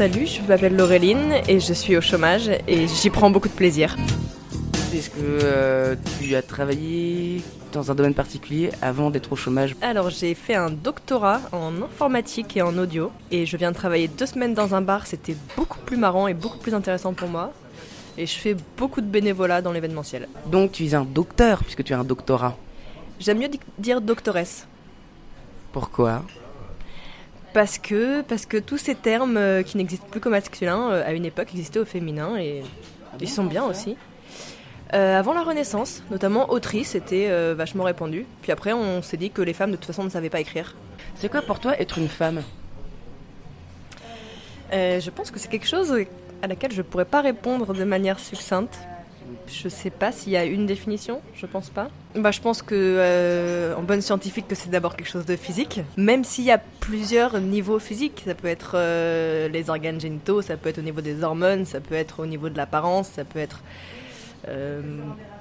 Salut, je m'appelle Laureline et je suis au chômage et j'y prends beaucoup de plaisir. Est-ce que euh, tu as travaillé dans un domaine particulier avant d'être au chômage? Alors j'ai fait un doctorat en informatique et en audio et je viens de travailler deux semaines dans un bar, c'était beaucoup plus marrant et beaucoup plus intéressant pour moi. Et je fais beaucoup de bénévolat dans l'événementiel. Donc tu es un docteur puisque tu as un doctorat. J'aime mieux dire doctoresse. Pourquoi? Parce que, parce que tous ces termes euh, qui n'existent plus qu'au masculin, euh, à une époque, existaient au féminin et ils sont bien aussi. Euh, avant la Renaissance, notamment autrice, était vachement répandu. Puis après, on s'est dit que les femmes, de toute façon, ne savaient pas écrire. C'est quoi pour toi être une femme? Je pense que c'est quelque chose à laquelle je ne pourrais pas répondre de manière succincte. Je sais pas s'il y a une définition, je pense pas. Bah, je pense que, euh, en bonne scientifique, que c'est d'abord quelque chose de physique, même s'il y a plusieurs niveaux physiques. Ça peut être euh, les organes génitaux, ça peut être au niveau des hormones, ça peut être au niveau de l'apparence, ça peut être. Euh,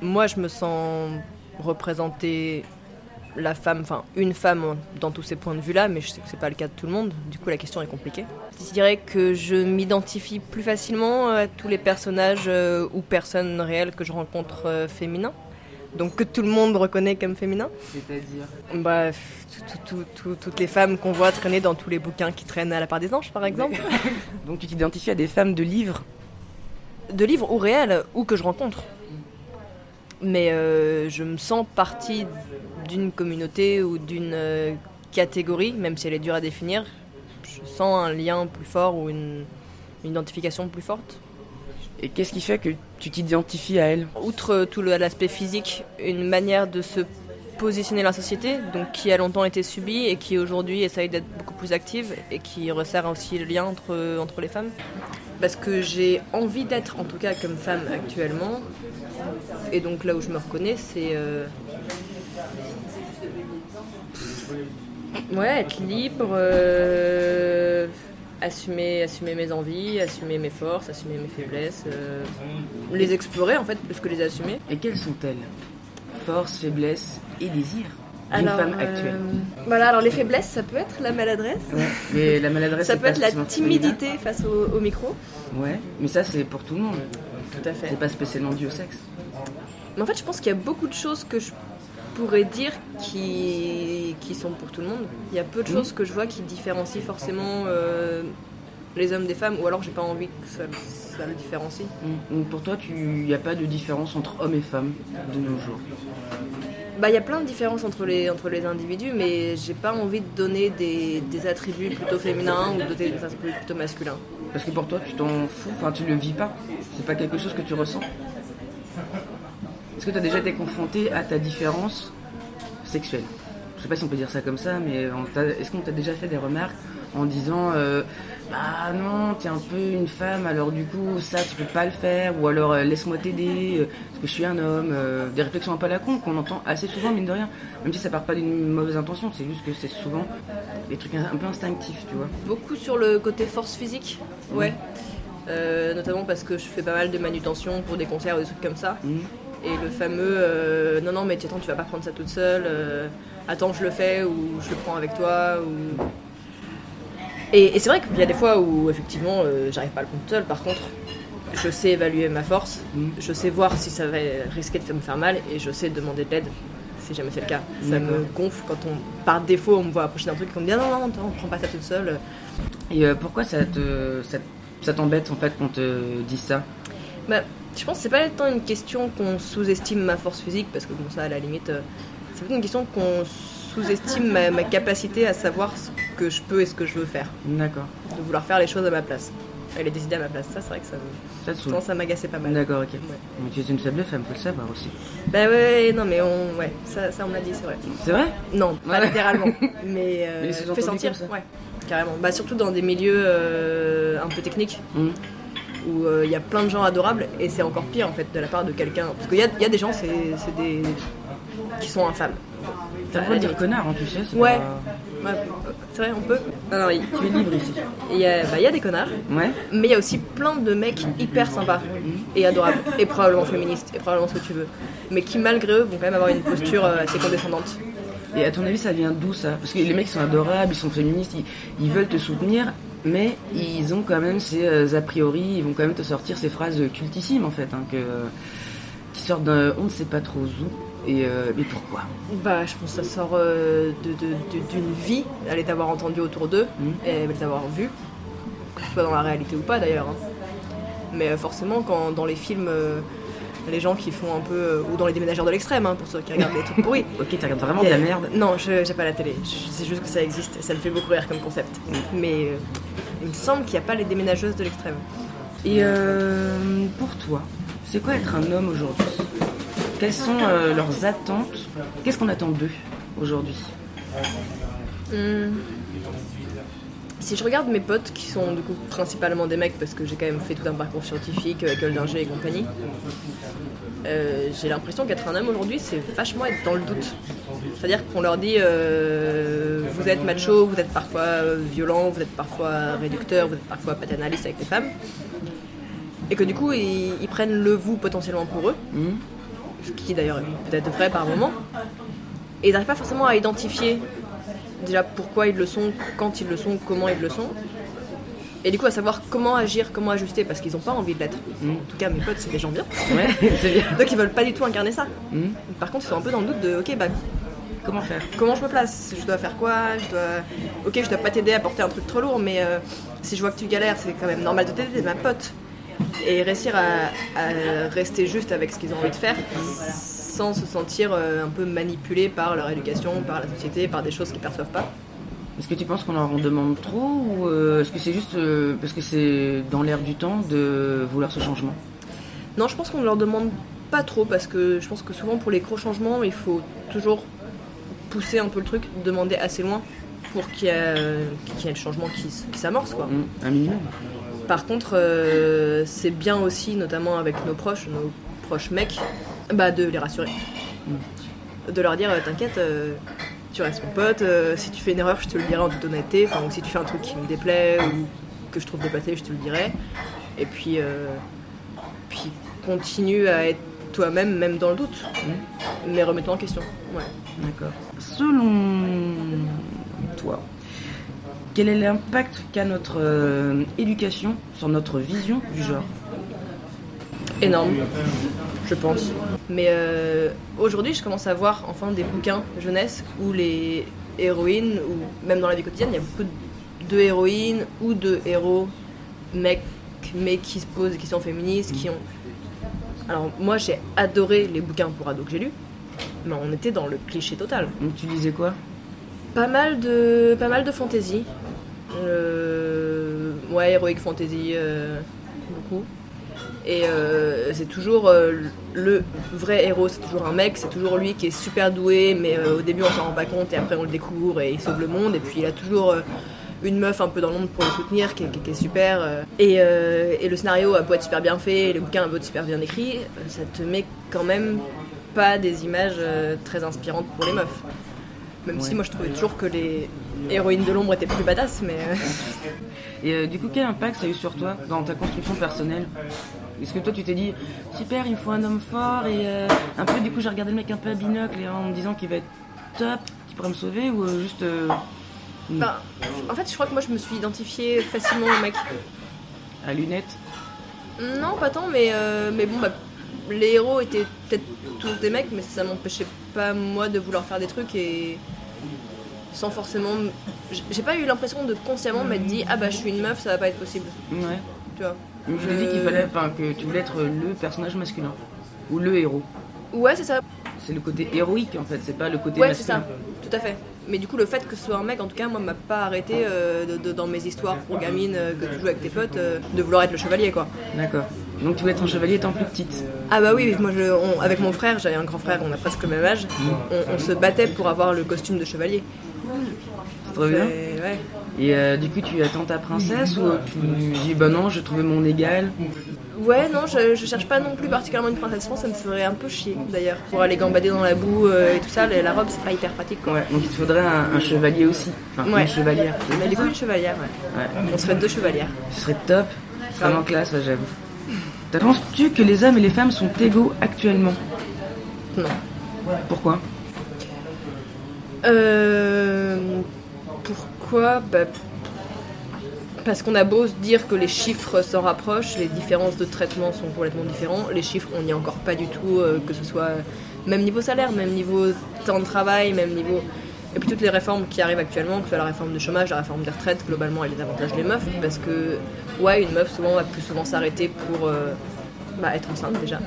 moi, je me sens représentée la femme, enfin une femme dans tous ces points de vue-là, mais je sais que c'est pas le cas de tout le monde. Du coup, la question est compliquée. Je dirais que je m'identifie plus facilement à tous les personnages euh, ou personnes réelles que je rencontre euh, féminins. Donc que tout le monde reconnaît comme féminin. C'est-à-dire Bah, toutes les femmes qu'on voit traîner dans tous les bouquins qui traînent à la part des anges, par exemple. Donc tu t'identifies à des femmes de livres De livres ou réelles, ou que je rencontre. Mais euh, je me sens partie d'une communauté ou d'une catégorie, même si elle est dure à définir, je sens un lien plus fort ou une, identification plus forte. Et qu'est-ce qui fait que tu t'identifies à elle Outre tout l'aspect physique, une manière de se positionner dans la société, donc qui a longtemps été subie et qui aujourd'hui essaye d'être beaucoup plus active et qui resserre aussi le lien entre, entre les femmes. Parce que j'ai envie d'être, en tout cas comme femme actuellement, et donc là où je me reconnais, c'est euh, Ouais, être libre, euh, assumer, assumer mes envies, assumer mes forces, assumer mes faiblesses, euh, les explorer en fait plus que les assumer. Et quelles sont-elles? Forces, faiblesses et désirs d'une femme actuelle. Euh, voilà, alors les faiblesses, ça peut être la maladresse. mais la maladresse, ça peut être la timidité face au, micro. Ouais, mais ça c'est pour tout le monde. Tout à fait. C'est pas spécialement dû au sexe. Mais en fait, je pense qu'il y a beaucoup de choses que je pourrais dire qui, qui sont pour tout le monde. Il y a peu de choses que je vois qui différencient forcément euh, les hommes des femmes, ou alors j'ai pas envie que ça, le différencie. Mm. Donc pour toi, il n'y a pas de différence entre hommes et femmes de nos jours? Bah, il y a plein de différences entre les, entre les individus, mais j'ai pas envie de donner des, des attributs plutôt féminins ou des attributs plutôt masculins. Parce que pour toi, tu t'en fous, enfin, tu le vis pas. C'est pas quelque chose que tu ressens? Est-ce que tu as déjà été confronté à ta différence sexuelle? Je sais pas si on peut dire ça comme ça, mais est-ce qu'on t'a déjà fait des remarques en disant euh, Bah non, t'es un peu une femme, alors du coup, ça tu peux pas le faire, ou alors euh, laisse-moi t'aider, euh, parce que je suis un homme. des réflexions un peu à la con qu'on entend assez souvent, mine de rien. Même si ça part pas d'une mauvaise intention, c'est juste que c'est souvent des trucs un, peu instinctifs, tu vois. Beaucoup sur le côté force physique, ouais. notamment parce que je fais pas mal de manutention pour des concerts ou des trucs comme ça. Mmh. Et le fameux euh, non, non, mais attends, tu vas pas prendre ça toute seule, euh, attends, je le fais ou je le prends avec toi. Ou... Et, c'est vrai qu'il y a des fois où effectivement euh, j'arrive pas à le prendre toute seule, par contre, je sais évaluer ma force, je sais voir si ça va risquer de me faire mal et je sais demander de l'aide si jamais c'est le cas. Ça me gonfle quand on, par défaut, on me voit approcher d'un truc et qu'on me dit non, non, non, on prend pas ça toute seule. Et pourquoi ça te, ça, t'embête en fait qu'on te dise ça? Bah, je pense que c'est pas tant une question qu'on sous-estime ma force physique, parce que bon, ça, à la limite, euh, c'est plutôt une question qu'on sous-estime ma, capacité à savoir ce que je peux et ce que je veux faire. D'accord. De vouloir faire les choses à ma place. Elle est décidée à ma place. Ça, c'est vrai que ça, me... Ça te saoule. Souvent, ça m'agaçait pas mal. D'accord, ok. Ouais. Mais tu es une faible femme, faut le savoir aussi. Bah ouais, non, mais on, ouais, ça, ça on l'a dit, c'est vrai. C'est vrai? Non, pas Ouais. littéralement, mais, euh, Mais fait sentir, ouais, carrément. Bah surtout dans des milieux euh, un peu techniques Hum. Où euh, il y a plein de gens adorables et c'est encore pire en fait de la part de quelqu'un. Parce qu'il y y a des gens, c'est c'est des qui sont infâmes. Droit de dire connard, hein, tu sais. c'est Ouais. pas- Ouais, c'est vrai, on peut. Non, non, il Tu es libre ici. il y, a, bah, il y a des connards, Ouais. mais il y a aussi plein de mecs hyper sympas et adorables et probablement féministes et probablement ce que tu veux, mais qui malgré eux vont quand même avoir une posture euh, assez condescendante. Et à ton avis, ça vient d'où ça? Parce que les mecs sont adorables, ils sont féministes, ils, ils veulent te soutenir, mais ils ont quand même ces euh, a priori, ils vont quand même te sortir ces phrases cultissimes en fait, hein, que, qui sortent d'un on ne sait pas trop où. Et euh, mais pourquoi? Bah, je pense que ça sort euh, de- de- de- d'une vie, aller t'avoir entendu autour d'eux, Mhm. et les avoir vus, que ce soit dans la réalité ou pas d'ailleurs. hein. Mais forcément, quand dans les films, les gens qui font un peu. euh, ou dans les déménageurs de l'extrême, hein, pour ceux qui regardent des trucs pourris. Ok, tu regardes vraiment de la merde. Non, je j'ai pas la télé, Je- c'est juste que ça existe et ça me fait beaucoup rire comme concept. Mais euh, il me semble qu'il n'y a pas les déménageuses de l'extrême. Et euh, pour toi, c'est quoi être un homme aujourd'hui? Quelles sont euh, leurs attentes? Qu'est-ce qu'on attend d'eux aujourd'hui? Hmm. Si je regarde mes potes, qui sont du coup principalement des mecs, parce que j'ai quand même fait tout un parcours scientifique, euh, école d'ingé et compagnie, euh, j'ai l'impression qu'être un homme aujourd'hui, c'est vachement être dans le doute. C'est-à-dire qu'on leur dit euh, vous êtes macho, vous êtes parfois violent, vous êtes parfois réducteur, vous êtes parfois paternaliste avec les femmes. Et que du coup, ils, ils prennent le vous potentiellement pour eux, Hmm ce qui d'ailleurs est peut-être vrai par moment. Et ils n'arrivent pas forcément à identifier déjà pourquoi ils le sont, quand ils le sont, comment ils le sont. Et du coup, à savoir comment agir, comment ajuster, parce qu'ils n'ont pas envie de l'être. Mm. En tout cas, mes potes, c'est des gens bien. Ouais, bien. Donc, ils veulent pas du tout incarner ça. Hmm Par contre, ils sont un peu dans le doute de, ok, bah, Comment faire? comment je me place? Je dois faire quoi? Je dois, ok, je dois pas t'aider à porter un truc trop lourd, mais euh, si je vois que tu galères, c'est quand même normal de t'aider, t'es ma pote. Et réussir à, à rester juste avec ce qu'ils ont envie de faire, sans se sentir euh, un peu manipulé par leur éducation, par la société, par des choses qu'ils perçoivent pas. Est-ce que tu penses qu'on leur en demande trop ou euh, est-ce que c'est juste euh, parce que c'est dans l'air du temps de vouloir ce changement? Non, je pense qu'on ne leur demande pas trop parce que je pense que souvent pour les gros changements, il faut toujours pousser un peu le truc, demander assez loin pour qu'il y, ait- qu'il y ait le changement qui, s'amorce. quoi. Hmm, Un minimum. Par contre, c'est bien aussi, notamment avec nos proches, nos proches mecs, bah, de les rassurer. De leur dire, euh, t'inquiète, euh, tu restes mon pote, euh, si tu fais une erreur, je te le dirai en toute honnêteté, enfin, ou si tu fais un truc qui me déplaît ou que je trouve déplacé, je te le dirai. Et puis, euh, puis continue à être toi-même, même dans le doute, mais remets-toi en question. Ouais. D'accord. Selon toi, quel est l'impact qu'a notre euh, éducation sur notre vision du genre? Énorme, je pense. Mais euh, aujourd'hui, je commence à voir enfin des bouquins jeunesse où les héroïnes, ou même dans la vie quotidienne, il y a beaucoup de héroïnes ou de héros mecs, mais qui se posent des questions féministes, qui ont. Alors moi, j'ai adoré les bouquins pour ados que j'ai lus, mais on était dans le cliché total. Donc tu disais quoi? Pas mal de, pas mal de fantasy. Euh, ouais, heroic fantasy, euh, beaucoup. Et euh, c'est toujours euh, le vrai héros, c'est toujours un mec, c'est toujours lui qui est super doué, mais euh, au début on s'en rend pas compte et après on le découvre et il sauve le monde. Et puis il a toujours une meuf un peu dans l'ombre pour le soutenir qui, est- qui est- qui est super. Et, et le scénario a beau être super bien fait, le bouquin a beau être super bien écrit, ça te met quand même pas des images très inspirantes pour les meufs. Même si moi je trouvais toujours que les héroïnes de l'ombre étaient plus badass, mais. Et euh, du coup, quel impact ça a eu sur toi dans ta construction personnelle? Est-ce que toi tu t'es dit super, il me faut un homme fort et euh, un peu du coup j'ai regardé le mec un peu à binocle et en me disant qu'il va être top, qu'il pourrait me sauver ou euh, juste euh, Enfin, en fait, je crois que moi je me suis identifiée facilement au mec. à lunettes? Non, pas tant, mais, euh, mais bon, bah, les héros étaient peut-être tous des mecs, mais ça m'empêchait pas moi de vouloir faire des trucs et sans forcément. J'ai pas eu l'impression de consciemment m'être dit ah bah je suis une meuf, ça va pas être possible. Ouais. Tu vois? Je t'ai dit qu'il fallait, enfin que tu voulais être le personnage masculin ou le héros. Ouais, c'est ça. C'est le côté héroïque en fait, c'est pas le côté Ouais, c'est masculin. ça. Tout à fait. Mais du coup, le fait que ce soit un mec, en tout cas, moi, m'a pas arrêté euh, de- de- dans mes histoires pour gamine euh, que tu joues avec tes potes, euh, de vouloir être le chevalier, quoi. D'accord. Donc tu voulais être un chevalier étant plus petite. Ah bah oui, moi, je, on- avec mon frère, j'avais un grand frère, on a presque le même âge, on, on se battait pour avoir le costume de chevalier. Trop bien. Ouais. Et euh, du coup, tu attends ta princesse ou tu dis bah non, je trouvais mon égal? Ouais, non, je, je cherche pas non plus particulièrement une princesse. Je pense que ça me ferait un peu chier, d'ailleurs. Pour aller gambader dans la boue euh, et tout ça, la la robe, c'est pas hyper pratique, quoi. Ouais. Donc il te faudrait un, un chevalier aussi. Enfin, Ouais. une chevalière. Mais du coup, une chevalière, ouais. Ouais. On serait deux chevalières. Ce serait top. Vraiment classe, ouais, j'avoue. Penses-tu que les hommes et les femmes sont égaux actuellement? Non. Pourquoi? Euh, pourquoi bah, Parce qu'on a beau se dire que les chiffres s'en rapprochent, les différences de traitement sont complètement différents. Les chiffres, on n'y est encore pas du tout, euh, que ce soit même niveau salaire, même niveau temps de travail, même niveau. Et puis toutes les réformes qui arrivent actuellement, que ce soit la réforme du chômage, la réforme des retraites, globalement, elle avantage les meufs. Parce que, ouais, une meuf, souvent, va plus souvent s'arrêter pour euh, bah, être enceinte déjà.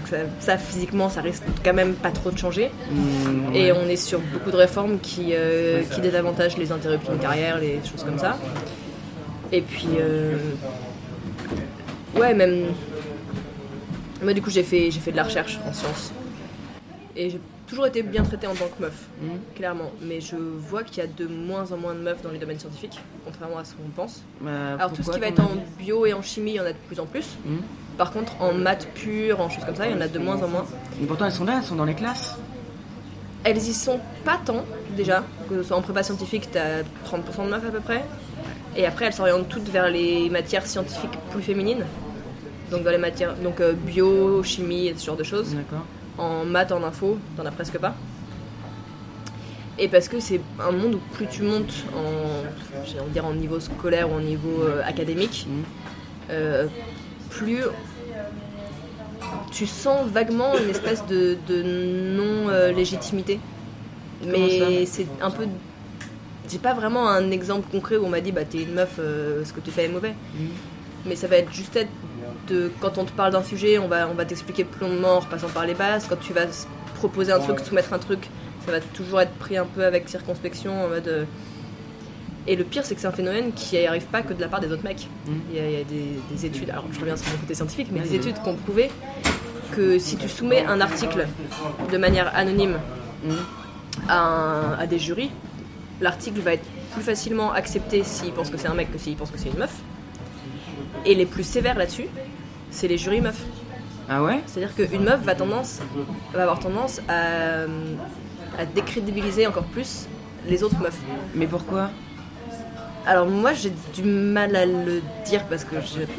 Donc ça, ça, physiquement, ça risque quand même pas trop de changer. Mmh, Et on est sur beaucoup de réformes qui, euh, qui désavantagent les interruptions de carrière, les choses comme ça. Et puis, euh, ouais, même. Moi, du coup, j'ai fait, j'ai fait de la recherche en sciences. Et j'ai toujours été bien traitée en tant que meuf, Mhm. clairement. Mais je vois qu'il y a de moins en moins de meufs dans les domaines scientifiques, contrairement à ce qu'on pense. Bah, Alors, tout ce qui va être en bio et en chimie, il y en a de plus en plus. Mhm. Par contre, en maths pure, en choses comme ça, il y en a de moins en moins. Mais pourtant, elles sont là, elles sont dans les classes. Elles y sont pas tant, déjà. Que ce soit en prépa scientifique, t'as 30% de meufs à peu près. Et après, elles s'orientent toutes vers les matières scientifiques plus féminines. Donc, dans les matières donc euh, bio, chimie et ce genre de choses. En maths, en info, t'en as presque pas. Et parce que c'est un monde où plus tu montes en, dire en niveau scolaire ou en niveau euh, académique, Mhm. euh, plus tu sens vaguement une espèce de, de non-légitimité. Mais c'est un peu. J'ai pas vraiment un exemple concret où on m'a dit bah t'es une meuf, euh, ce que tu fais est mauvais. Mhm. Mais ça va être juste être de quand on te parle d'un sujet, on va, on va t'expliquer plus longuement en repassant par les bases. Quand tu vas proposer un truc, soumettre un truc, ça va toujours être pris un peu avec circonspection en mode. euh, Et le pire, c'est que c'est un phénomène qui arrive pas que de la part des autres mecs. Mhm. Il y a, il y a des, des études, alors je reviens sur mon côté scientifique, mais des études qui ont prouvé que si tu soumets un article de manière anonyme Mhm. à, un- à des jurys, l'article va être plus facilement accepté s'ils pensent que c'est un mec que s'ils pensent que c'est une meuf. Et les plus sévères là-dessus, c'est les jurys meufs. Ah ouais? C'est-à-dire qu'une meuf va, tendance, va avoir tendance à, à décrédibiliser encore plus les autres meufs. Mais pourquoi? Alors moi j'ai du mal à le dire parce que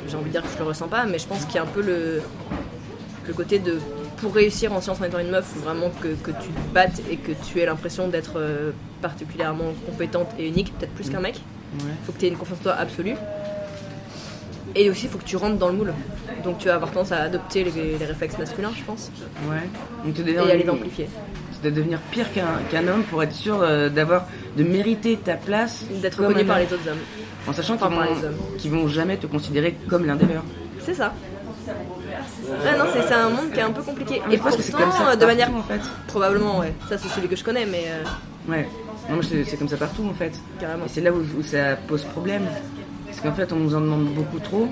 j'ai envie de dire que je le ressens pas, mais je pense qu'il y a un peu le, le côté de pour réussir en sciences en étant une meuf, faut vraiment que, que tu te battes et que tu aies l'impression d'être euh, particulièrement compétente et unique, peut-être plus qu'un mec. Ouais. faut que tu aies une confiance en toi absolue. Et aussi, il faut que tu rentres dans le moule. Donc tu vas avoir tendance à adopter les, les réflexes masculins, je pense, Ouais. Donc et à les amplifier. Dois devenir pire qu'un qu'un homme pour être sûr euh, d'avoir de mériter ta place D'être reconnu par les autres hommes. en sachant qu'ils vont, qu'ils vont jamais te considérer comme l'un des leurs. C'est ça. Ah non, c'est un monde qui est un peu compliqué. Et pourtant, comme ça de manière. en fait. Probablement, ouais. Ça, c'est celui que je connais, mais euh, Ouais. Non, mais c'est c'est comme ça partout en fait. carrément. Et c'est là où, où ça pose problème. Parce qu'en fait, on nous en demande beaucoup trop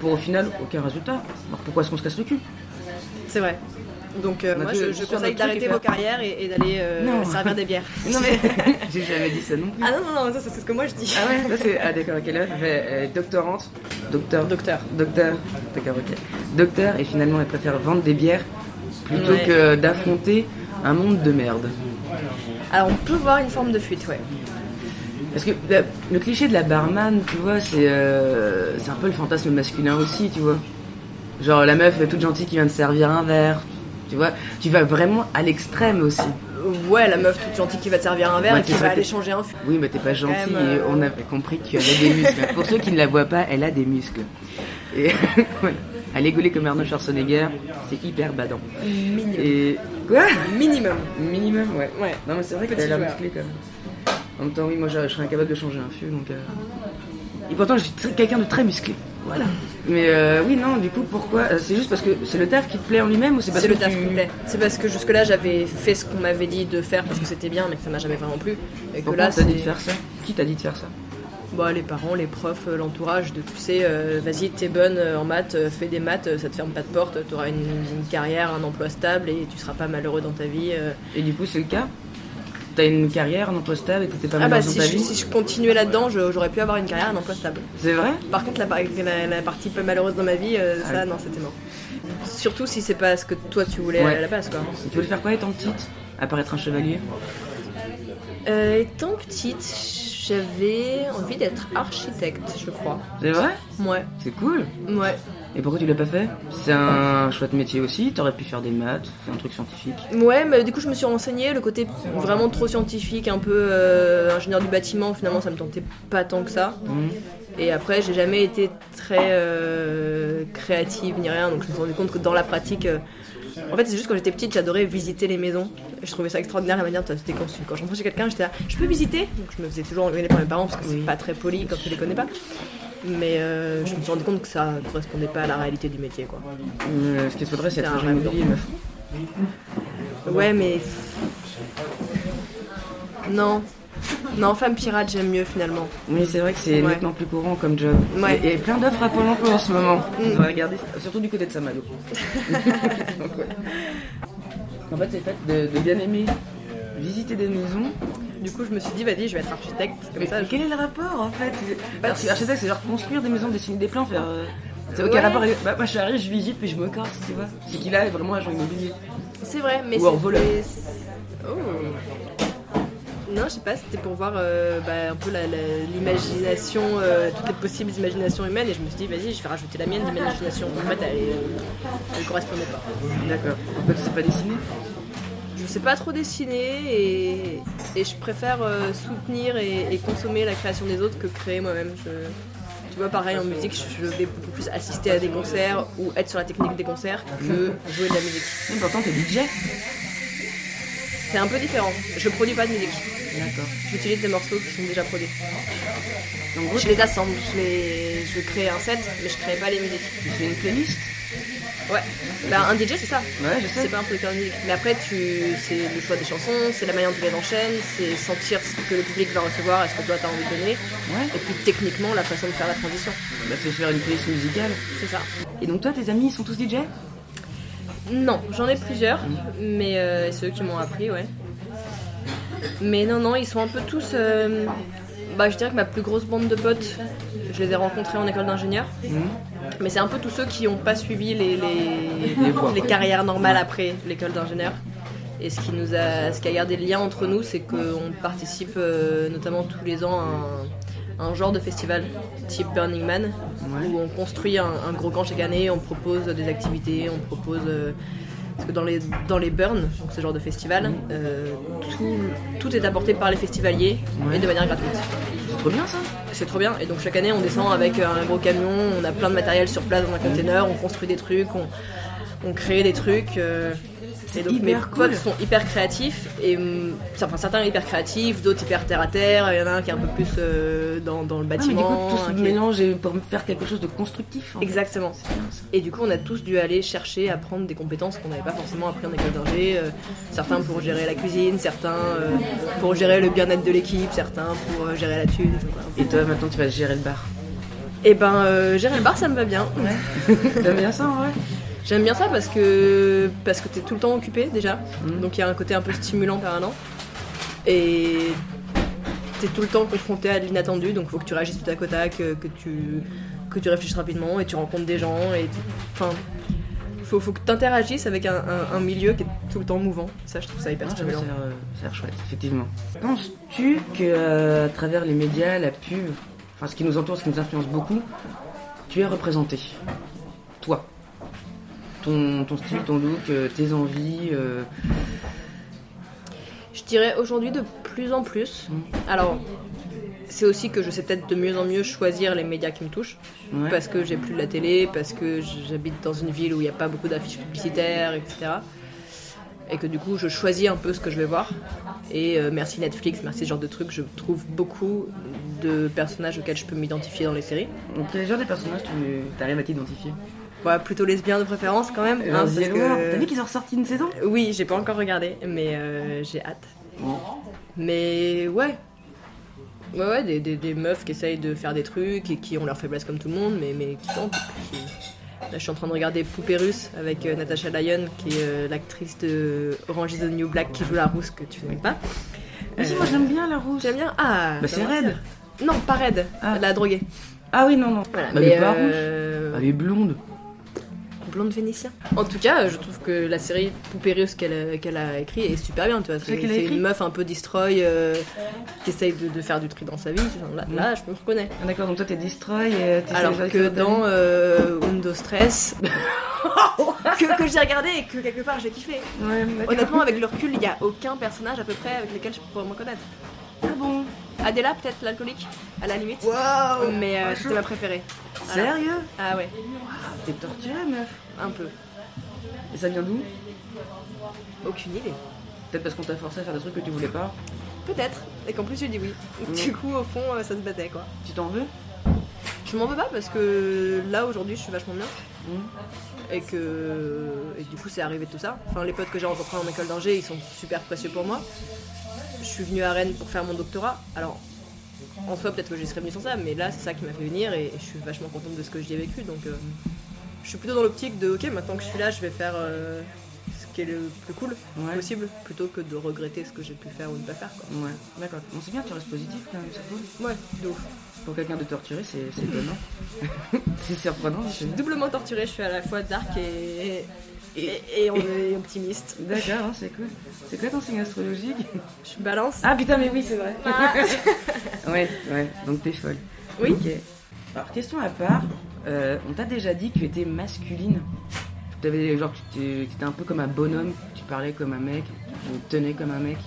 pour au final aucun résultat. Alors pourquoi est-ce qu'on se casse le cul? C'est vrai. Donc, euh, moi, je, je conseille d'arrêter vos carrières et, et d'aller euh, servir des bières. Non mais j'ai jamais dit ça non plus. Ah non, non, non, ça, c'est ce que moi je dis. Ah ouais, là c'est. Ah d'accord, ok, là elle fait euh, doctorante. Docteur. Docteur. Docteur. D'accord, ok. Docteur, et finalement elle préfère vendre des bières plutôt Ouais. que d'affronter un monde de merde. Alors, on peut voir une forme de fuite, ouais. Parce que la- le cliché de la barman, tu vois, c'est euh, c'est un peu le fantasme masculin aussi, tu vois. Genre la meuf toute gentille qui vient de servir un verre, tu vois. Tu vas vraiment à l'extrême aussi. Ouais, la meuf toute gentille qui va te servir un verre Ouais, et qui va aller changer un fût. Oui, mais t'es pas gentil euh, on avait compris que tu avais des muscles. Pour ceux qui ne la voient pas, elle a des muscles. Et ouais, elle est gaulée comme Arnold Schwarzenegger, c'est hyper badant. Minimum. Et quoi? Minimum. Minimum, ouais. Ouais. Non, mais c'est vrai qu'elle a l'air musclée quand même. En même temps, oui, moi je serais incapable de changer un fût donc. euh, Et pourtant, je suis quelqu'un de très musclé. Voilà. Mais euh, oui, non, du coup, pourquoi euh, C'est juste parce que c'est le taf qui te plaît en lui-même ou c'est parce C'est que le taf tu- qui me plaît. C'est parce que jusque-là j'avais fait ce qu'on m'avait dit de faire parce que c'était bien, mais que ça m'a jamais vraiment plu. Et que là, on t'a dit c'est- de faire ça? Qui t'a dit de faire ça? Bah, les parents, les profs, euh, l'entourage, de tu sais, euh, vas-y, t'es bonne en maths, fais des maths, ça te ferme pas de porte, t'auras une, une carrière, un emploi stable et tu seras pas malheureux dans ta vie. euh. Et du coup, c'est le cas? T'as une carrière, un emploi stable et t'étais pas Ah mal bah dans si ta je, vie si je continuais là-dedans, j'aurais pu avoir une carrière, un emploi stable. C'est vrai? Par contre, la, par- la- la partie peu malheureuse dans ma vie, euh, Ah ça, oui. non, c'était mort. Surtout si c'est pas ce que toi tu voulais Ouais. à la base, quoi. Tu voulais faire quoi étant petite? Être un chevalier? Euh, étant petite, j'avais envie d'être architecte, je crois. C'est vrai? Ouais, C'est cool ouais. Et pourquoi tu l'as pas fait? C'est un chouette métier aussi, t'aurais pu faire des maths, c'est un truc scientifique. Ouais, mais du coup, je me suis renseignée. Le côté vraiment trop scientifique, un peu euh, ingénieur du bâtiment, finalement, ça me tentait pas tant que ça. Mhm. Et après, j'ai jamais été très euh, créative ni rien, donc je me suis rendu compte que dans la pratique. euh, en fait, c'est juste quand j'étais petite, j'adorais visiter les maisons. Je trouvais ça extraordinaire la manière dont c'était conçu. Quand je rentrais chez quelqu'un, j'étais là, je peux visiter? Donc je me faisais toujours engueuler par mes parents parce que c'est pas très poli quand tu les connais pas. Mais euh, je me suis rendu compte que ça correspondait pas à la réalité du métier, quoi. Euh, ce qu'il faudrait, c'est être un agent rêve immobilier, meuf. Ouais, mais. Non. Non, femme pirate, j'aime mieux finalement. Oui, c'est vrai que c'est Ouais. nettement plus courant comme job. Ouais. Il y a plein d'offres à Pôle emploi en ce moment. Mm. On va regarder, surtout du côté de. Donc, ouais. En fait, c'est le fait de, de bien aimer visiter des maisons. Du coup, je me suis dit, vas-y, je vais être architecte. Comme Mais ça, je- quel est le rapport en fait Bah, Parce que architecte, c'est genre construire des maisons, dessiner des plans, faire. euh, C'est aucun Ouais. rapport avec. Bah, moi, je suis arrivé, je visite, puis je me casse, tu vois. C'est qu'il a vraiment agent immobilier. C'est vrai, mais Ou en c'était- voleur. Oh. Je sais pas, c'était pour voir euh, bah, un peu l'imagination, euh, toutes les possibles imaginations humaines, et je me suis dit, vas-y, je vais rajouter la mienne d'imagination. En fait, elle, elle correspondait pas. D'accord. Pourquoi tu sais pas dessiner Je sais pas trop dessiner, et, et je préfère euh, soutenir et, et consommer la création des autres que créer moi-même. Tu vois, pareil en musique, je vais beaucoup plus assister à des concerts ou être sur la technique des concerts que jouer de la musique. Mais pourtant, t'es DJ. C'est un peu différent. Je produis pas de musique. D'accord. J'utilise des morceaux qui sont déjà produits. En gros, Je les assemble, je, les... je crée un set, mais je crée pas les musiques. tu fais une playlist? Ouais. Bah, un DJ, c'est ça. Ouais, je sais. C'est pas un producteur de musique. Mais après, tu... c'est le choix des chansons, c'est la manière dont tu les enchaînes, c'est sentir ce que le public va recevoir et ce que toi t'as envie de donner. Ouais. Et puis techniquement, la façon de faire la transition. Bah, c'est faire une playlist musicale. C'est ça. Et donc, toi, tes amis, ils sont tous DJ Non, j'en ai plusieurs, mais euh, ceux qui m'ont appris, ouais. Mais non, non, ils sont un peu tous. euh, Bah, je dirais que ma plus grosse bande de potes, je les ai rencontrés en école d'ingénieur. Mais c'est un peu tous ceux qui n'ont pas suivi les, les, carrières normales après l'école d'ingénieur. Et ce qui, nous a, ce qui a gardé le lien entre nous, c'est qu'on participe euh, notamment tous les ans à un, à un genre de festival type Burning Man, Ouais. où on construit un, un gros camp chaque année, on propose des activités, on propose. euh, parce que dans les, dans les burns, donc ce genre de festival, euh, tout, tout est apporté par les festivaliers Ouais. et de manière gratuite. C'est trop bien ça C'est trop bien. Et donc chaque année, on descend avec un gros camion, on a plein de matériel sur place dans un container, on construit des trucs, on, on crée des trucs. euh, et donc mes hyper cool. potes sont hyper créatifs et hum, enfin, certains hyper créatifs, d'autres hyper terre à terre. Il y en a un qui est un peu plus euh, dans, dans le Ah, mais du bâtiment. coup, tout se un qui est- mélange pour faire quelque chose de constructif. en fait. Exactement. Et du coup, on a tous dû aller chercher, apprendre des compétences qu'on n'avait pas forcément appris en école d'ingé. euh, certains pour gérer la cuisine, certains euh, pour gérer le bien-être de l'équipe, certains pour euh, gérer la thune. Et toi, maintenant, tu vas gérer le bar? Et ben, euh, gérer le bar, ça me va bien. T'aimes bien ça en vrai? J'aime bien ça parce que parce que t'es tout le temps occupé déjà, Mhm. donc il y a un côté un peu stimulant permanent. Et t'es tout le temps confronté à de l'inattendu, donc faut que tu réagisses tout à côte à que, que tu que tu réfléchisses rapidement et tu rencontres des gens et enfin faut, faut que tu interagisses avec un, un- un milieu qui est tout le temps mouvant. Ça, je trouve ça hyper Ah, stimulant. ça a l'air chouette, effectivement. Penses-tu que euh, à travers les médias, la pub, enfin ce qui nous entoure, ce qui nous influence beaucoup, tu es représenté? Toi ton, ton style, ton look, euh, tes envies euh, Je dirais aujourd'hui de plus en plus. Mhm. Alors, c'est aussi que je sais peut-être de mieux en mieux choisir les médias qui me touchent. ouais. parce que j'ai plus de la télé, parce que j'habite dans une ville où il n'y a pas beaucoup d'affiches publicitaires, etc. et que du coup je choisis un peu ce que je vais voir. Et euh, merci Netflix, merci ce genre de trucs, je trouve beaucoup de personnages auxquels je peux m'identifier dans les séries. Donc, quel genre de personnages tu arrives à t'identifier? Ouais, plutôt lesbien de préférence quand même. hein, The que- Noir, T'as vu qu'ils ont ressorti une saison? Oui, j'ai pas encore regardé, mais euh, j'ai hâte. Mais ouais. Ouais, ouais, des, des, des meufs qui essayent de faire des trucs et qui ont leurs faiblesses comme tout le monde, mais, mais qui tentent. Qui- Là, je suis en train de regarder Poupée russe avec euh, Natasha Lyon, qui est euh, l'actrice de Orange is the New Black qui joue la rousse que tu n'aimes pas. Mais si, moi j'aime bien la rousse. Tu aimes bien Ah Bah, c'est Red. Non, pas Red, Ah. la droguée. Ah oui, non, non. Voilà, Bah, mais mais pas euh, Elle est blonde. Blonde vénitien. En tout cas, je trouve que la série Poupée russe qu'elle a, qu'elle a écrit est super bien. Tu vois, C'est une meuf un peu destroy euh, qui essaye de, de faire du tri dans sa vie. Là, là, je me reconnais. Ah, D'accord, donc toi t'es destroy et t'essaies Alors que dans euh, Undo Stress, que, que j'ai regardé et que quelque part j'ai kiffé. Ouais. Honnêtement, avec le recul, il n'y a aucun personnage à peu près avec lequel je pourrais me reconnaître. Adela, peut-être l'alcoolique, à la limite. Waouh Mais euh, c'était ma préférée. Voilà. Sérieux? Ah ouais, T'es torturée, meuf. un peu. Et ça vient d'où? Aucune idée. Peut-être parce qu'on t'a forcé à faire des trucs que tu voulais pas. Peut-être. Et qu'en plus j'ai dit oui. Du coup, au fond, euh, ça se battait quoi. Tu t'en veux? Je m'en veux pas parce que là aujourd'hui je suis vachement bien Hmm. et que et du coup c'est arrivé tout ça. Enfin les potes que j'ai rencontrés en école d'ingé ils sont super précieux pour moi. Je suis venue à Rennes pour faire mon doctorat. Alors en soi peut-être que j'y serais venue sans ça mais là c'est ça qui m'a fait venir et, et je suis vachement contente de ce que j'y ai vécu donc euh, je suis plutôt dans l'optique de ok maintenant que je suis là je vais faire euh, ce qui est le plus cool Ouais. possible plutôt que de regretter ce que j'ai pu faire ou ne pas faire quoi. Ouais, d'accord. C'est bien, tu restes positif quand même, c'est cool. Ouais, de ouf. Pour quelqu'un de torturé, c'est étonnant. c'est surprenant, je sais. Doublement torturée, je suis à la fois dark et, et, et- et optimiste. D'accord, hein, c'est cool. C'est quoi ton signe astrologique Je suis balance. Ah putain, mais oui, c'est vrai. ouais, ouais, donc t'es folle. Oui. Ok. Alors, question à part, euh, on t'a déjà dit que tu étais masculine. T'avais, genre, tu étais un peu comme un bonhomme, tu parlais comme un mec, tu te tenais comme un mec.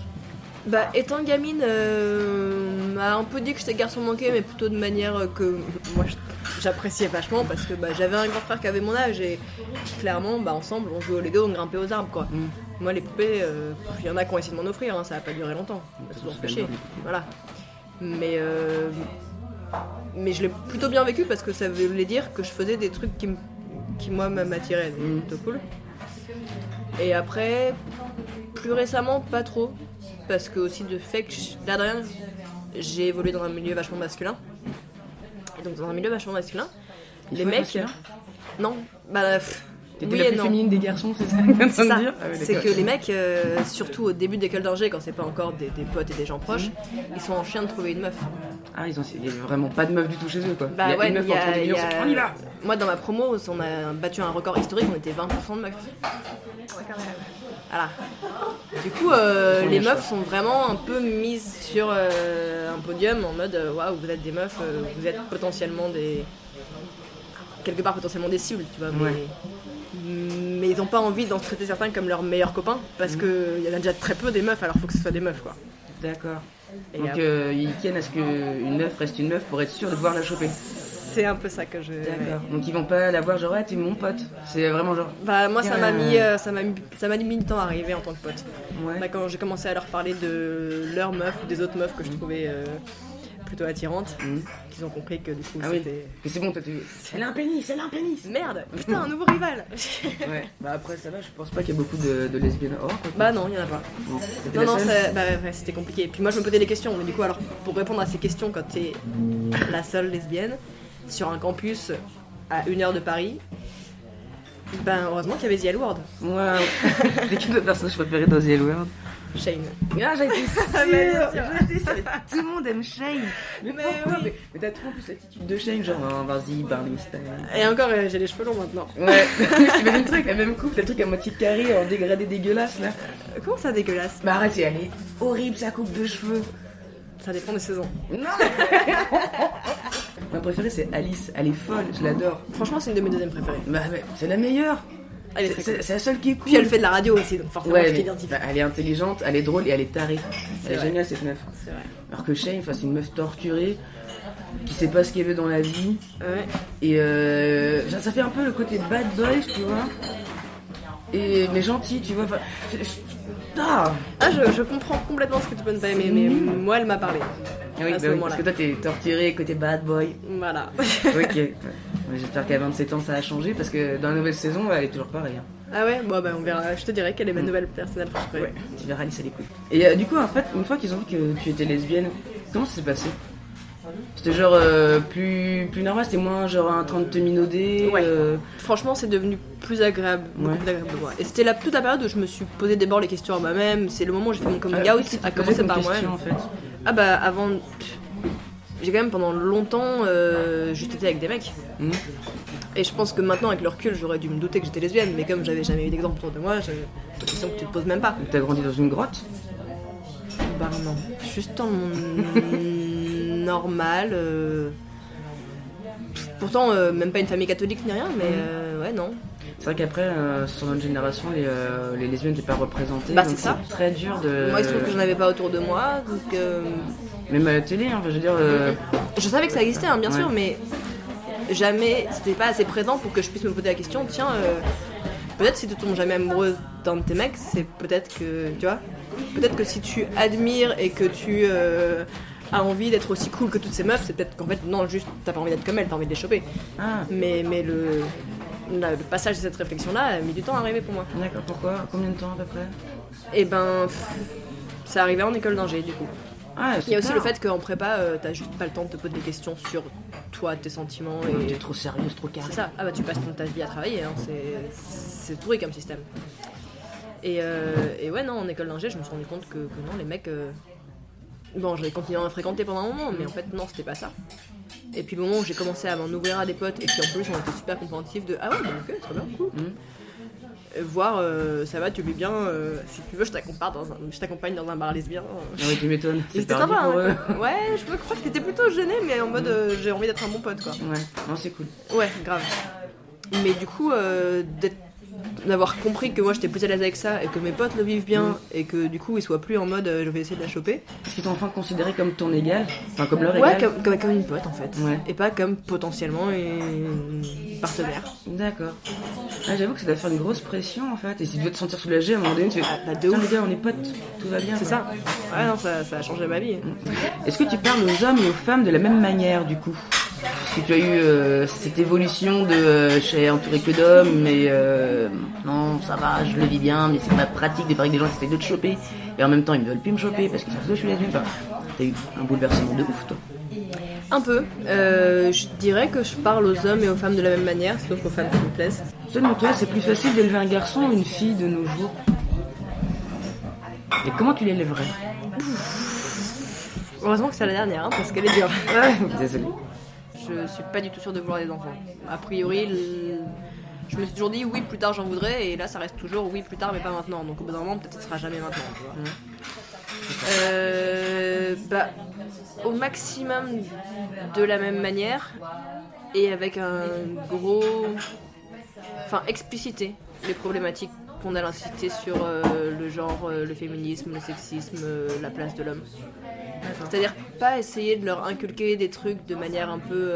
Bah, étant gamine, euh, m'a un peu dit que j'étais garçon manqué, mais plutôt de manière euh, que moi j'appréciais vachement parce que bah, j'avais un grand frère qui avait mon âge et clairement, bah, ensemble, on jouait au Lego, on grimpait aux arbres quoi. Mm. Moi, les poupées, euh, il y en a qui ont essayé de m'en offrir, hein, ça a pas duré longtemps, ça fait chier. Voilà. Mais, euh, mais je l'ai plutôt bien vécu parce que ça voulait dire que je faisais des trucs qui, qui moi m'attiraient, donc Mm. plutôt cool. Et après, plus récemment, pas trop. Parce que aussi de fait que, je- là de rien, j'ai évolué dans un milieu vachement masculin. Et donc dans un milieu vachement masculin, les mecs... masculin? Non, bah... pff, T'étais oui la plus non. féminine des garçons, c'est ça que C'est de ça. dire Ah ouais, c'est d'accord. que les mecs, euh, surtout au début d'école d'ingé, quand c'est pas encore des, des potes et des gens proches, Mhm. ils sont en chien de trouver une meuf. Ah, ils ont, il vraiment pas de meuf du tout chez eux, quoi. Bah il y a ouais, une meuf y a- entre les il y a- on y va Moi, dans ma promo, on a battu un record historique, on était 20% de meufs. Voilà. Du coup, euh, les meufs sont vraiment un peu mises sur euh, un podium en mode waouh, vous êtes des meufs, euh, vous êtes potentiellement des. quelque part potentiellement des cibles, tu vois. Mais, Ouais. mais ils n'ont pas envie d'en traiter certains comme leurs meilleurs copains parce Mhm. qu'il y en a déjà très peu des meufs, alors faut que ce soit des meufs quoi. D'accord. Et Donc après, euh, ils tiennent à ce qu'une meuf reste une meuf pour être sûr de pouvoir la choper. c'est un peu ça que je. D'accord. Donc ils vont pas la voir genre ouais t'es mon pote. C'est vraiment genre Bah, moi, ça m'a Bien. mis, euh, ça m'a mis, ça m'a mis du temps à arriver en tant que pote. ouais. Bah, quand j'ai commencé à leur parler de leurs meufs ou des autres meufs que je trouvais euh, plutôt attirantes, Mhm. qu'ils ont compris que du coup Ah oui. c'était. Que c'est bon toi tu. Elle a un pénis, elle a un pénis. Merde Putain, un nouveau rival Ouais. Bah après ça va, je pense pas qu'il y a beaucoup de, de lesbiennes hors. quoi. Bah non, il y en a pas. Non, Non, ça- bah, ouais, c'était compliqué. Puis moi je me posais des questions, mais du coup, alors pour répondre à ces questions, quand t'es la seule lesbienne sur un campus à une heure de Paris, ben heureusement qu'il y avait The L Word, Moi, c'est qui le personnage préféré dans The L World Shane. Ah, j'ai été sûre bah. Tout le monde aime Shane Mais, Mais pourquoi oui. Mais, mais t'as trop plus l'attitude de Shane, genre oh, vas-y, Barney. Et encore, euh, j'ai les cheveux longs maintenant. Ouais, t'imagines le truc, la même coupe, le truc à moitié carré en dégradé dégueulasse là. Euh, Comment ça dégueulasse? Bah arrête, elle est horrible sa coupe de cheveux. Ça dépend des saisons. Non Ma préférée c'est Alice, elle est folle, je l'adore. Franchement, c'est une de mes deuxièmes préférées. Bah c'est la meilleure. Elle est C'est c'est- c'est la seule qui est cool. Puis elle fait de la radio aussi, donc forcément Ouais, mais, t'identifies. bah, elle est intelligente, elle est drôle et elle est tarée. Elle est géniale cette meuf. C'est vrai. Alors que Shane, c'est une meuf torturée qui sait pas ce qu'elle veut dans la vie. Ouais. Et euh, ça, ça fait un peu le côté bad boy, tu vois. Et, mais gentil, tu vois. Je- je- tard Ah, je, je comprends complètement ce que tu peux ne pas aimer, mais moi, elle m'a parlé. Ah oui, À ce bah oui, parce que toi t'es torturé côté bad boy. Voilà. ok. J'espère qu'à 27 ans ça a changé parce que dans la nouvelle saison elle est toujours pareille. hein. Ah ouais Bon, bah, on verra. Je te dirai quelle est ma nouvelle personnage préférée. Ouais, tu verras Alice à l'écoute. Et euh, du coup en fait, une fois qu'ils ont vu que tu étais lesbienne, comment ça s'est passé? C'était genre euh, plus, plus normal, c'était moins genre un train de te minauder Ouais. euh, Franchement, c'est devenu plus agréable, Ouais. plus agréable de voir. Et c'était la, toute la période où je me suis posé d'abord les questions à moi-même. C'est le moment où j'ai fait mon coming Ah, out, à commencer comme par moi-même. en fait. Ah bah avant, j'ai quand même pendant longtemps euh, juste été avec des mecs. Mhm. Et je pense que maintenant avec le recul, j'aurais dû me douter que j'étais lesbienne, mais comme j'avais jamais eu d'exemple autour de moi, c'est une question que tu te poses même pas. T'as grandi dans une grotte? Bah non, juste en normal. euh, Pourtant, euh, même pas une famille catholique ni rien, mais euh, ouais, non. C'est vrai qu'après, euh, sur notre génération, les, euh, les lesbiennes n'étaient pas représentées. Bah, c'est ça. très dur de. Moi, il se trouve que j'en avais pas autour de moi, donc euh, Même à la télé, hein, je veux dire. je savais que ça existait, hein, bien Ouais. sûr, mais jamais, c'était pas assez présent pour que je puisse me poser la question. Tiens, peut-être si tu tombes jamais amoureuse d'un de tes mecs, c'est peut-être que, tu vois, peut-être que si tu admires et que tu as envie d'être aussi cool que toutes ces meufs, c'est peut-être qu'en fait non, juste t'as pas envie d'être comme elles, t'as envie de les choper. Ah, Mais, mais le, la- le passage de cette réflexion-là a mis du temps à arriver pour moi. d'accord, pourquoi? Combien de temps à peu près? Et ben, ça arrivait en école d'ingé du coup. Ah, Il y a aussi le fait qu'en prépa, euh, t'as juste pas le temps de te poser des questions sur toi, tes sentiments et. T'es trop sérieuse, trop carré. C'est ça, ah bah tu passes ton ta vie à travailler, hein. c'est- c'est pourri comme système. Et, euh, et ouais, non, en école d'ingé, je me suis rendu compte que, que non, les mecs. euh, Bon, j'avais continué à en fréquenter pendant un moment, mais en fait, non, c'était pas ça. Et puis le moment où j'ai commencé à m'en ouvrir à des potes et qui en plus on était super compréhensifs de Ah ouais, bah, ok, très bien, cool. Mhm. Euh, Voir, euh, ça va, tu vis bien, euh, si tu veux, je t'accompagne dans un, dans un bar lesbien. Ah oui, tu m'étonnes. C'était sympa, pour eux. hein. Ouais, je crois que t'étais plutôt gêné, mais en mode euh, j'ai envie d'être un bon pote quoi. Ouais, non, c'est cool. Ouais, grave. Mais du coup, d'être- d'avoir compris que moi j'étais plus à l'aise avec ça et que mes potes le vivent bien Mm. et que du coup ils soient plus en mode euh, je vais essayer de la choper. Est-ce qu'ils t'ont enfin considéré comme ton égal Enfin, comme leur Ouais, égal comme, comme, comme une pote en fait. Ouais. Et pas comme potentiellement une partenaire. D'accord. Ah, J'avoue que ça doit faire une grosse pression en fait. Et si tu devais te sentir soulagé à un moment donné, tu fais. Ah, bah, de ouf. les gars, on est potes, tout va bien. C'est ça. Ouais, non, ça, ça a changé ma vie. Est-ce que tu parles aux hommes et aux femmes de la même manière du coup? Que tu as eu euh, cette évolution de euh, je suis entouré que d'hommes, mais euh, non, ça va, je le vis bien, mais c'est pas pratique de parler avec des gens qui essaient de te choper. Et en même temps, ils ne veulent plus me choper parce qu'ils savent que je suis lesbienne. Enfin, t'as eu un bouleversement de ouf, toi. Un peu. Je dirais que je parle aux hommes et aux femmes de la même manière, sauf aux femmes qui me plaisent. Selon toi, c'est plus facile d'élever un garçon ou une fille de nos jours? Et comment tu l'élèverais Heureusement que c'est la dernière, hein, parce qu'elle est dure. Ouais, désolé. Je suis pas du tout sûre de vouloir des enfants. A priori, je me suis toujours dit oui, plus tard j'en voudrais, et là ça reste toujours oui, plus tard, mais pas maintenant. Donc au bout d'un moment, peut-être ce sera jamais maintenant. Euh, bah, au maximum de la même manière, et avec un gros. Enfin, expliciter les problématiques qu'on a incité sur euh, le genre, euh, le féminisme, le sexisme, euh, la place de l'homme. C'est-à-dire pas essayer de leur inculquer des trucs de manière un peu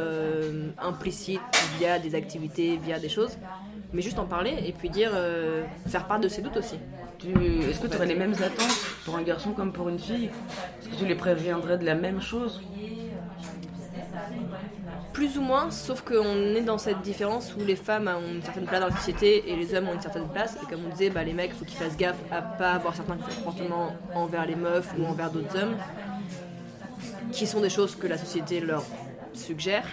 implicite via des activités, via des choses, mais juste en parler et puis dire, faire part de ses doutes aussi. Est-ce que tu aurais les mêmes attentes pour un garçon comme pour une fille? Est-ce que tu les préviendrais de la même chose? Plus ou moins, sauf qu'on est dans cette différence où les femmes ont une certaine place dans la société et les hommes ont une certaine place. Et comme on disait, bah, les mecs, faut qu'ils fassent gaffe à pas avoir certains comportements envers les meufs ou envers d'autres hommes, qui sont des choses que la société leur suggère.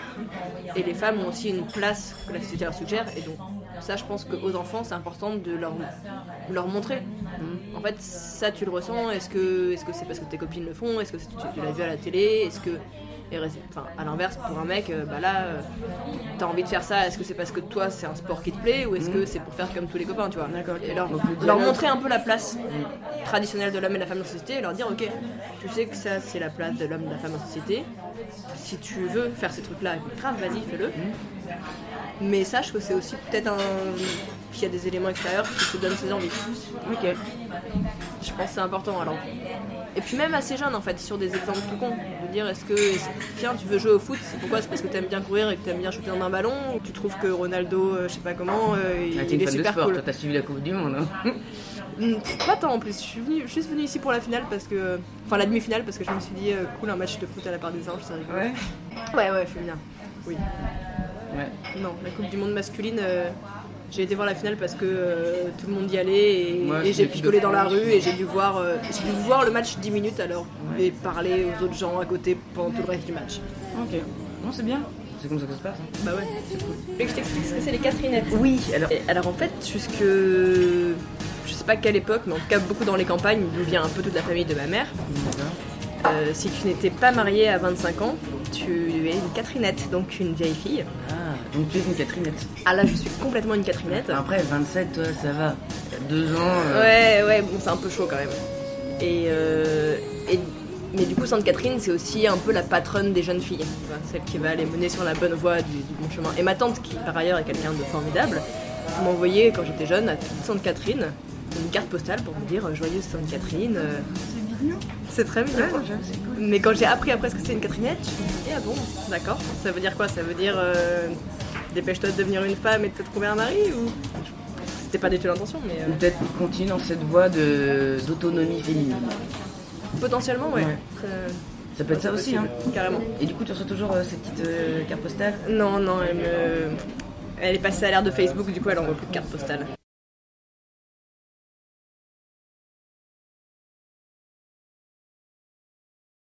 Et les femmes ont aussi une place que la société leur suggère. Et donc, ça, je pense qu'aux enfants, c'est important de leur, leur montrer. En fait, ça, tu le ressens. Est-ce que c'est parce que tes copines le font? Est-ce que c'est- tu, tu l'as vu à la télé? Est-ce que et enfin, à l'inverse, pour un mec, euh, bah là, euh, t'as envie de faire ça. Est-ce que c'est parce que toi, c'est un sport qui te plaît, ou est-ce que c'est pour faire comme tous les copains, tu vois. Et leur, montrer un peu la place traditionnelle de l'homme et de la femme dans la société, et leur dire, ok, tu sais que ça, c'est la place de l'homme et de la femme dans la société. Si tu veux faire ces trucs-là, grave, vas-y, fais-le. Mais sache que c'est aussi peut-être un qu'il y a des éléments extérieurs qui te donnent ces envies. Ok. Je pense que c'est important alors. Et puis même assez jeune en fait, sur des exemples tout cons. De dire est-ce que, tiens, tu veux jouer au foot, c'est pourquoi? C'est parce que t'aimes bien courir et que t'aimes bien shooter dans un ballon ou tu trouves que Ronaldo, euh, je sais pas comment, euh, il, Ah, il une est fan de super sport, cool toi t'as suivi la Coupe du Monde. hein Hmm, Pas tant en plus, je suis venue, juste venue ici pour la finale parce que. Enfin, la demi-finale parce que je me suis dit, euh, cool, un match de foot à la part des anges, c'est rigolo. Ouais. Ouais, ouais, féminin. Oui. Ouais. Non, la Coupe du Monde masculine, j'ai été voir la finale parce que euh, tout le monde y allait et, Ouais, et c'est j'ai picolé dans la rue et j'ai dû voir, euh, j'ai dû voir le match 10 minutes alors Ouais. et parler aux autres gens à côté pendant tout le reste du match. Ok. Non, c'est bien. C'est comme ça que ça se passe. hein. Bah ouais, c'est cool. Et que je t'explique ce que c'est les Catherinettes. Oui, alors. Et alors en fait, jusque. Je sais pas quelle époque, mais en tout cas beaucoup dans les campagnes, d'où vient un peu toute la famille de ma mère. euh, si tu n'étais pas mariée à 25 ans, tu es une Catherinette, donc une vieille fille. Ah, donc tu es une Catherinette. Ah là, je suis complètement une Catherinette. Après, 27, toi, ça va. Deux ans. euh, Ouais, ouais, bon, c'est un peu chaud quand même. Et, euh, et- mais du coup, Sainte Catherine, c'est aussi un peu la patronne des jeunes filles, celle qui va les mener sur la bonne voie du, du bon chemin. Et ma tante, qui par ailleurs est quelqu'un de formidable, m'a envoyé quand j'étais jeune à toute Sainte Catherine une carte postale pour me dire euh, joyeuse Sainte Catherine. euh. C'est très mignon. Mais quand j'ai appris après ce que c'est une Catherinette, je me suis dit ah bon, d'accord. Ça veut dire quoi? Ça veut dire euh, dépêche-toi de devenir une femme et de te trouver un mari ou? C'était pas du tout l'intention, mais. euh, Ou peut-être continue dans cette voie de- d'autonomie féminine. Potentiellement, ouais. Ouais. Ça, Ça peut être ça aussi, hein. Carrément. Et du coup, tu reçois toujours euh, ces petites euh, cartes postales Non, non, elle me. Elle est passée à l'ère de Facebook, du coup, elle envoie plus de cartes postales.